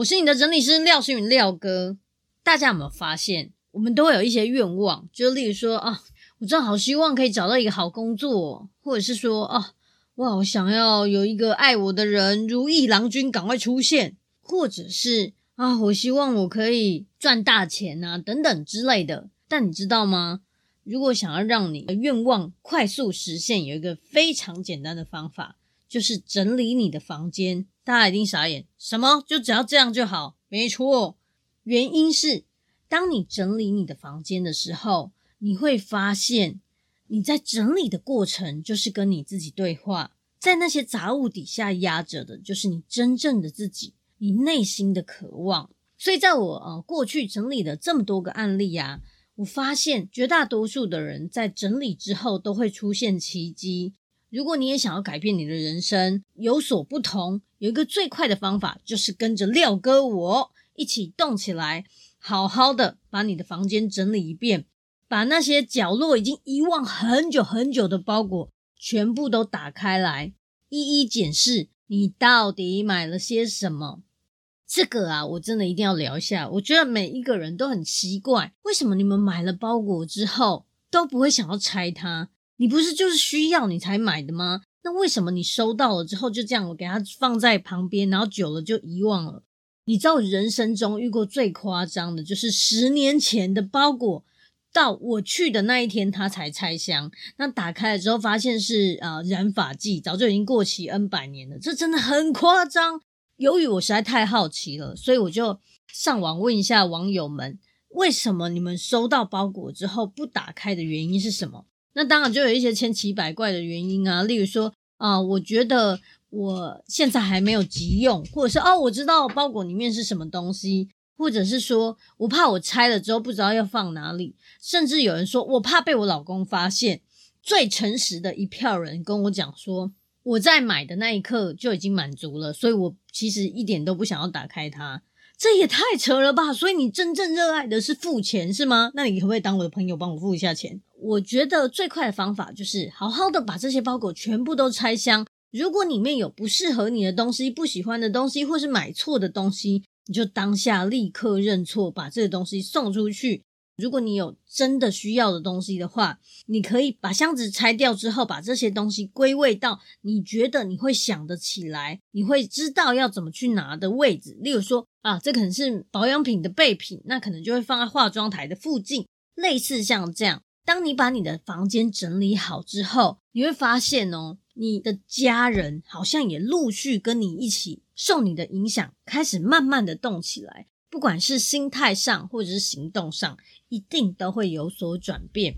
我是你的整理师廖星云廖哥。大家有没有发现，我们都会有一些愿望，就例如说啊，我真的好希望可以找到一个好工作，或者是说啊，我好想要有一个爱我的人，如意郎君赶快出现，或者是啊，我希望我可以赚大钱啊，等等之类的。但你知道吗？如果想要让你的愿望快速实现，有一个非常简单的方法。就是整理你的房间，大家一定傻眼，什么？就只要这样就好？没错，原因是当你整理你的房间的时候，你会发现你在整理的过程就是跟你自己对话，在那些杂物底下压着的，就是你真正的自己，你内心的渴望。所以在我呃过去整理的这么多个案例啊，我发现绝大多数的人在整理之后都会出现奇迹。如果你也想要改变你的人生，有所不同，有一个最快的方法，就是跟着廖哥我一起动起来，好好的把你的房间整理一遍，把那些角落已经遗忘很久很久的包裹全部都打开来，一一检视你到底买了些什么。这个啊，我真的一定要聊一下。我觉得每一个人都很奇怪，为什么你们买了包裹之后都不会想要拆它？你不是就是需要你才买的吗？那为什么你收到了之后就这样，我给它放在旁边，然后久了就遗忘了？你知道人生中遇过最夸张的就是十年前的包裹，到我去的那一天它才拆箱。那打开了之后发现是呃染发剂，早就已经过期 N 百年了，这真的很夸张。由于我实在太好奇了，所以我就上网问一下网友们，为什么你们收到包裹之后不打开的原因是什么？那当然就有一些千奇百怪的原因啊，例如说啊、我觉得我现在还没有急用，或者是哦，我知道包裹里面是什么东西，或者是说我怕我拆了之后不知道要放哪里，甚至有人说我怕被我老公发现。最诚实的一票人跟我讲说，我在买的那一刻就已经满足了，所以我其实一点都不想要打开它。这也太扯了吧！所以你真正热爱的是付钱是吗？那你可不可以当我的朋友，帮我付一下钱？我觉得最快的方法就是好好的把这些包裹全部都拆箱。如果里面有不适合你的东西、不喜欢的东西，或是买错的东西，你就当下立刻认错，把这个东西送出去。如果你有真的需要的东西的话，你可以把箱子拆掉之后，把这些东西归位到你觉得你会想得起来、你会知道要怎么去拿的位置。例如说啊，这可能是保养品的备品，那可能就会放在化妆台的附近，类似像这样。当你把你的房间整理好之后，你会发现哦，你的家人好像也陆续跟你一起受你的影响，开始慢慢的动起来。不管是心态上或者是行动上，一定都会有所转变。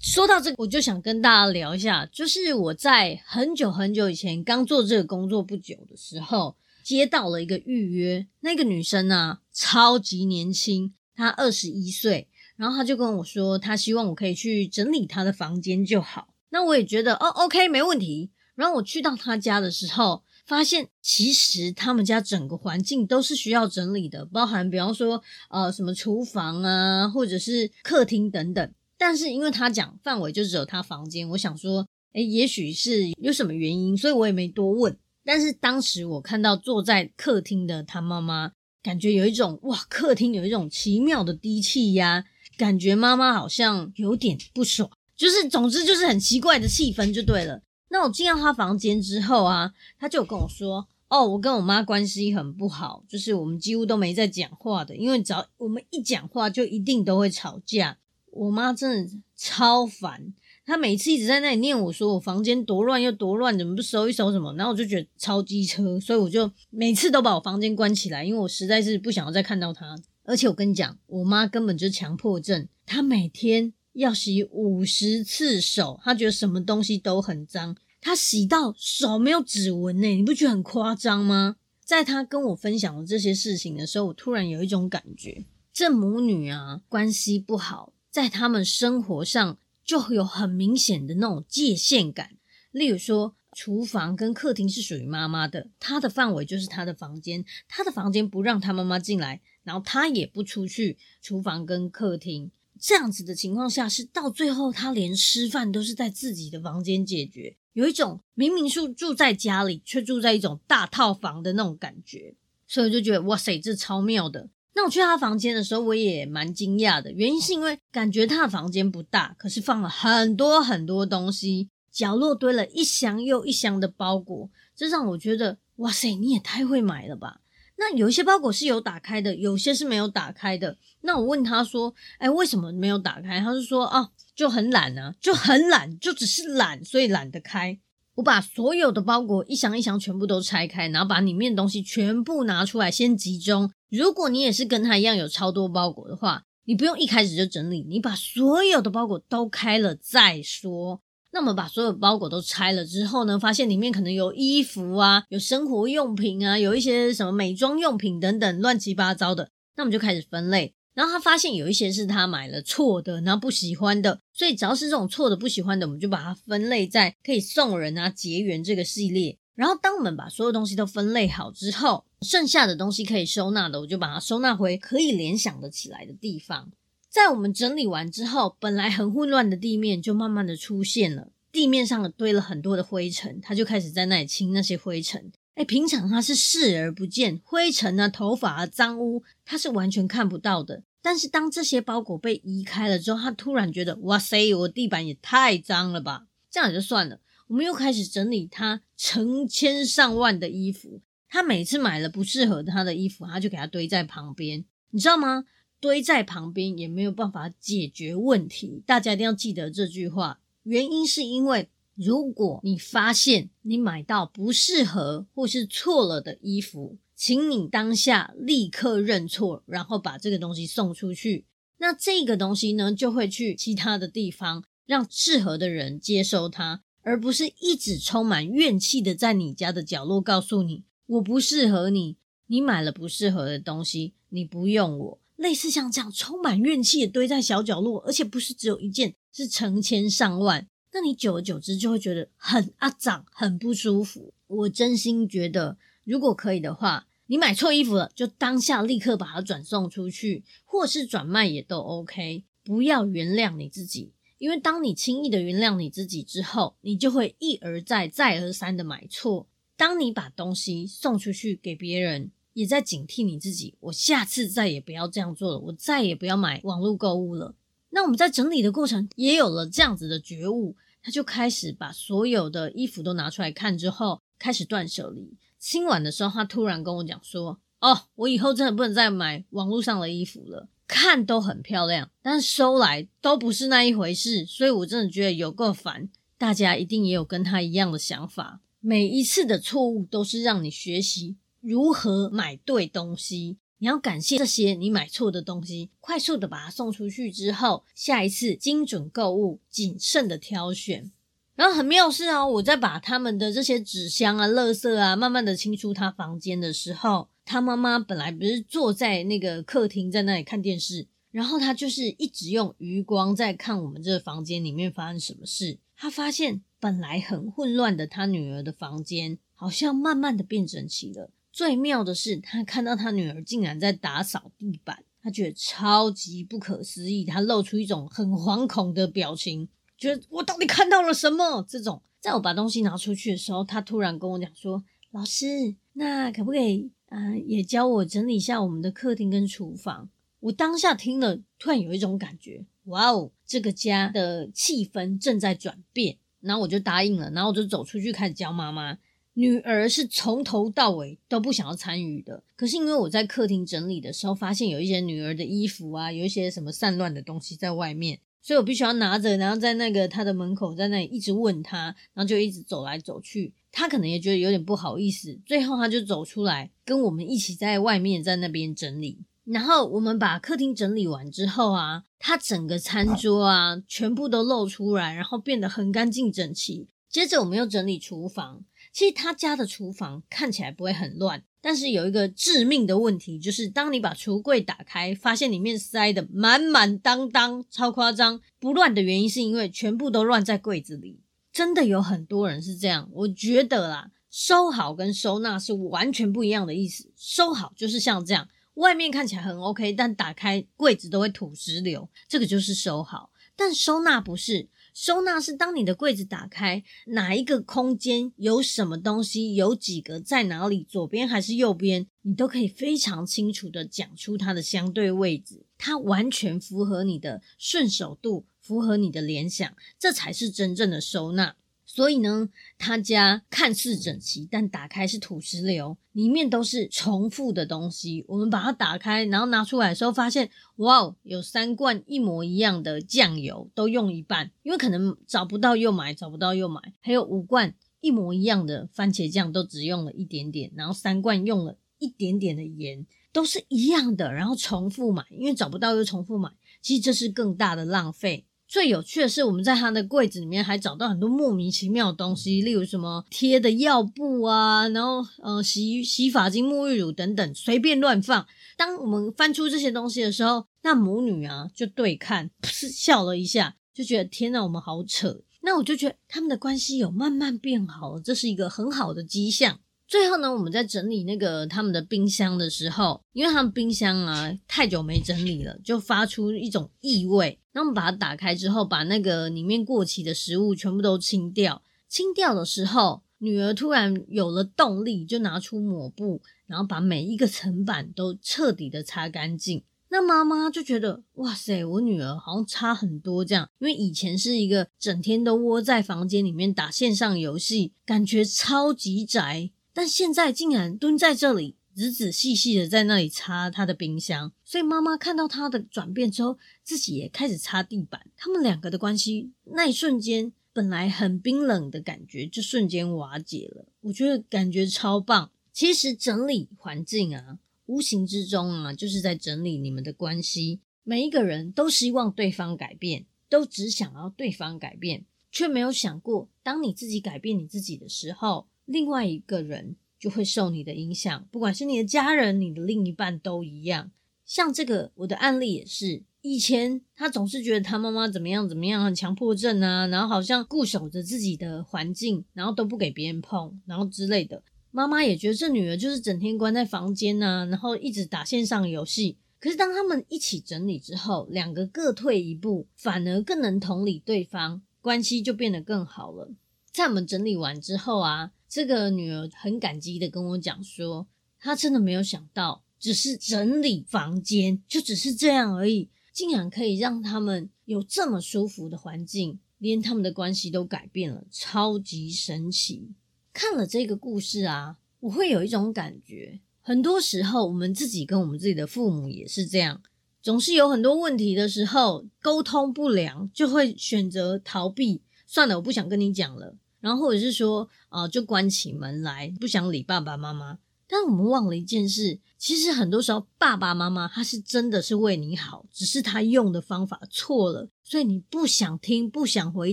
说到这个，我就想跟大家聊一下，就是我在很久很久以前刚做这个工作不久的时候，接到了一个预约。那个女生呢，超级年轻，她二十一岁，然后他就跟我说，他希望我可以去整理他的房间就好。那我也觉得哦，OK，没问题。然后我去到他家的时候，发现其实他们家整个环境都是需要整理的，包含比方说呃什么厨房啊，或者是客厅等等。但是因为他讲范围就只有他房间，我想说，诶，也许是有什么原因，所以我也没多问。但是当时我看到坐在客厅的他妈妈，感觉有一种哇，客厅有一种奇妙的低气压，感觉妈妈好像有点不爽，就是总之就是很奇怪的气氛就对了。那我进到他房间之后啊，他就跟我说：“哦，我跟我妈关系很不好，就是我们几乎都没在讲话的，因为只要我们一讲话，就一定都会吵架。我妈真的超烦，她每次一直在那里念我说我房间多乱又多乱，怎么不收一收什么？然后我就觉得超机车，所以我就每次都把我房间关起来，因为我实在是不想要再看到她。而且我跟你讲，我妈根本就强迫症，她每天要洗五十次手，她觉得什么东西都很脏。她洗到手没有指纹呢，你不觉得很夸张吗？在她跟我分享了这些事情的时候，我突然有一种感觉，这母女啊关系不好，在他们生活上就有很明显的那种界限感。例如说，厨房跟客厅是属于妈妈的，她的范围就是她的房间，她的房间不让她妈妈进来，然后他也不出去厨房跟客厅。这样子的情况下，是到最后他连吃饭都是在自己的房间解决。有一种明明是住在家里，却住在一种大套房的那种感觉，所以我就觉得哇塞，这超妙的。那我去他房间的时候，我也蛮惊讶的，原因是因为感觉他的房间不大，可是放了很多很多东西，角落堆了一箱又一箱的包裹，这让我觉得哇塞，你也太会买了吧。那有一些包裹是有打开的，有些是没有打开的。那我问他说：“哎，为什么没有打开？”他就说：“啊。”就很懒啊，就很懒，就只是懒，所以懒得开。我把所有的包裹一箱一箱全部都拆开，然后把里面的东西全部拿出来，先集中。如果你也是跟他一样有超多包裹的话，你不用一开始就整理，你把所有的包裹都开了再说。那么把所有包裹都拆了之后呢，发现里面可能有衣服啊，有生活用品啊，有一些什么美妆用品等等乱七八糟的，那我们就开始分类。然后他发现有一些是他买了错的，然后不喜欢的，所以只要是这种错的、不喜欢的，我们就把它分类在可以送人啊、结缘这个系列。然后当我们把所有东西都分类好之后，剩下的东西可以收纳的，我就把它收纳回可以联想得起来的地方。在我们整理完之后，本来很混乱的地面就慢慢的出现了，地面上堆了很多的灰尘，他就开始在那里清那些灰尘。哎，平常他是视而不见，灰尘啊、头发啊、脏污，他是完全看不到的。但是当这些包裹被移开了之后，他突然觉得，哇塞，我地板也太脏了吧！这样也就算了，我们又开始整理他成千上万的衣服。他每次买了不适合他的衣服，他就给他堆在旁边，你知道吗？堆在旁边也没有办法解决问题。大家一定要记得这句话，原因是因为。如果你发现你买到不适合或是错了的衣服，请你当下立刻认错，然后把这个东西送出去。那这个东西呢，就会去其他的地方，让适合的人接收它，而不是一直充满怨气的在你家的角落告诉你我不适合你，你买了不适合的东西，你不用我。类似像这样充满怨气的堆在小角落，而且不是只有一件，是成千上万。那你久而久之就会觉得很阿杂，很不舒服。我真心觉得，如果可以的话，你买错衣服了，就当下立刻把它转送出去，或是转卖也都 OK。不要原谅你自己，因为当你轻易的原谅你自己之后，你就会一而再、再而三的买错。当你把东西送出去给别人，也在警惕你自己：我下次再也不要这样做了，我再也不要买网络购物了。那我们在整理的过程也有了这样子的觉悟。他就开始把所有的衣服都拿出来看，之后开始断舍离。清完的时候，他突然跟我讲说：“哦，我以后真的不能再买网络上的衣服了，看都很漂亮，但是收来都不是那一回事。”所以，我真的觉得有够烦。大家一定也有跟他一样的想法。每一次的错误都是让你学习如何买对东西。你要感谢这些你买错的东西，快速的把它送出去之后，下一次精准购物，谨慎的挑选。然后很妙是哦，我在把他们的这些纸箱啊、垃圾啊，慢慢的清出他房间的时候，他妈妈本来不是坐在那个客厅在那里看电视，然后他就是一直用余光在看我们这个房间里面发生什么事。他发现本来很混乱的他女儿的房间，好像慢慢的变整齐了。最妙的是，他看到他女儿竟然在打扫地板，他觉得超级不可思议，他露出一种很惶恐的表情，觉得我到底看到了什么？这种，在我把东西拿出去的时候，他突然跟我讲说：“老师，那可不可以啊、也教我整理一下我们的客厅跟厨房？”我当下听了，突然有一种感觉，哇哦，这个家的气氛正在转变。然后我就答应了，然后我就走出去开始教妈妈。女儿是从头到尾都不想要参与的，可是因为我在客厅整理的时候，发现有一些女儿的衣服啊，有一些什么散乱的东西在外面，所以我必须要拿着，然后在那个她的门口，在那里一直问她，然后就一直走来走去。她可能也觉得有点不好意思，最后她就走出来跟我们一起在外面在那边整理。然后我们把客厅整理完之后啊，她整个餐桌啊全部都露出来，然后变得很干净整齐。接着我们又整理厨房。其实他家的厨房看起来不会很乱，但是有一个致命的问题，就是当你把橱柜打开，发现里面塞得满满当当，超夸张。不乱的原因是因为全部都乱在柜子里。真的有很多人是这样，我觉得啦，收好跟收纳是完全不一样的意思。收好就是像这样，外面看起来很 OK，但打开柜子都会土石流，这个就是收好。但收纳不是。收纳是当你的柜子打开，哪一个空间有什么东西，有几个在哪里，左边还是右边，你都可以非常清楚的讲出它的相对位置，它完全符合你的顺手度，符合你的联想，这才是真正的收纳。所以呢，他家看似整齐，但打开是土石流，里面都是重复的东西。我们把它打开，然后拿出来的时候，发现哇哦，有三罐一模一样的酱油，都用一半，因为可能找不到又买，找不到又买。还有五罐一模一样的番茄酱，都只用了一点点，然后三罐用了一点点的盐，都是一样的，然后重复买，因为找不到又重复买，其实这是更大的浪费。最有趣的是，我们在他的柜子里面还找到很多莫名其妙的东西，例如什么贴的药布啊，然后呃洗洗发精、沐浴乳等等，随便乱放。当我们翻出这些东西的时候，那母女啊就对看，噗笑了一下，就觉得天哪，我们好扯。那我就觉得他们的关系有慢慢变好了，这是一个很好的迹象。最后呢，我们在整理那个他们的冰箱的时候，因为他们冰箱啊太久没整理了，就发出一种异味。那我们把它打开之后，把那个里面过期的食物全部都清掉。清掉的时候，女儿突然有了动力，就拿出抹布，然后把每一个层板都彻底的擦干净。那妈妈就觉得，哇塞，我女儿好像差很多这样，因为以前是一个整天都窝在房间里面打线上游戏，感觉超级宅。但现在竟然蹲在这里，仔仔细细的在那里擦他的冰箱，所以妈妈看到他的转变之后，自己也开始擦地板。他们两个的关系，那一瞬间本来很冰冷的感觉，就瞬间瓦解了。我觉得感觉超棒。其实整理环境啊，无形之中啊，就是在整理你们的关系。每一个人都希望对方改变，都只想要对方改变，却没有想过，当你自己改变你自己的时候。另外一个人就会受你的影响，不管是你的家人、你的另一半都一样。像这个我的案例也是，以前他总是觉得他妈妈怎么样怎么样，很强迫症啊，然后好像固守着自己的环境，然后都不给别人碰，然后之类的。妈妈也觉得这女儿就是整天关在房间啊，然后一直打线上游戏。可是当他们一起整理之后，两个各退一步，反而更能同理对方，关系就变得更好了。在我们整理完之后啊。这个女儿很感激的跟我讲说，她真的没有想到，只是整理房间，就只是这样而已，竟然可以让他们有这么舒服的环境，连他们的关系都改变了，超级神奇。看了这个故事啊，我会有一种感觉，很多时候我们自己跟我们自己的父母也是这样，总是有很多问题的时候，沟通不良，就会选择逃避，算了，我不想跟你讲了。然后或者是说，啊、就关起门来，不想理爸爸妈妈。但我们忘了一件事，其实很多时候爸爸妈妈他是真的是为你好，只是他用的方法错了，所以你不想听，不想回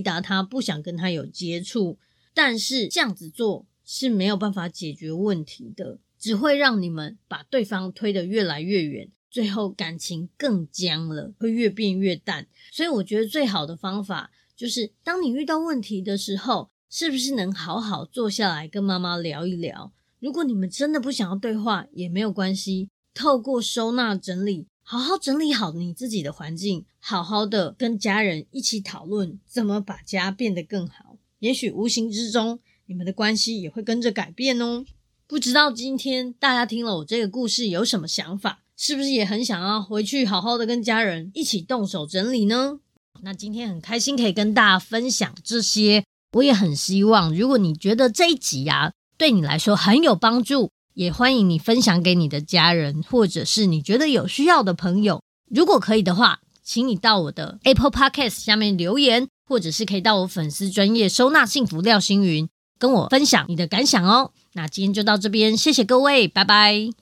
答他，不想跟他有接触。但是这样子做是没有办法解决问题的，只会让你们把对方推得越来越远，最后感情更僵了，会越变越淡。所以我觉得最好的方法就是，当你遇到问题的时候。是不是能好好坐下来跟妈妈聊一聊？如果你们真的不想要对话，也没有关系。透过收纳整理，好好整理好你自己的环境，好好的跟家人一起讨论怎么把家变得更好。也许无形之中，你们的关系也会跟着改变哦。不知道今天大家听了我这个故事有什么想法？是不是也很想要回去好好的跟家人一起动手整理呢？那今天很开心可以跟大家分享这些。我也很希望，如果你觉得这一集啊对你来说很有帮助，也欢迎你分享给你的家人，或者是你觉得有需要的朋友。如果可以的话，请你到我的 Apple Podcast 下面留言，或者是可以到我粉丝专业收纳幸福廖星云跟我分享你的感想哦。那今天就到这边，谢谢各位，拜拜。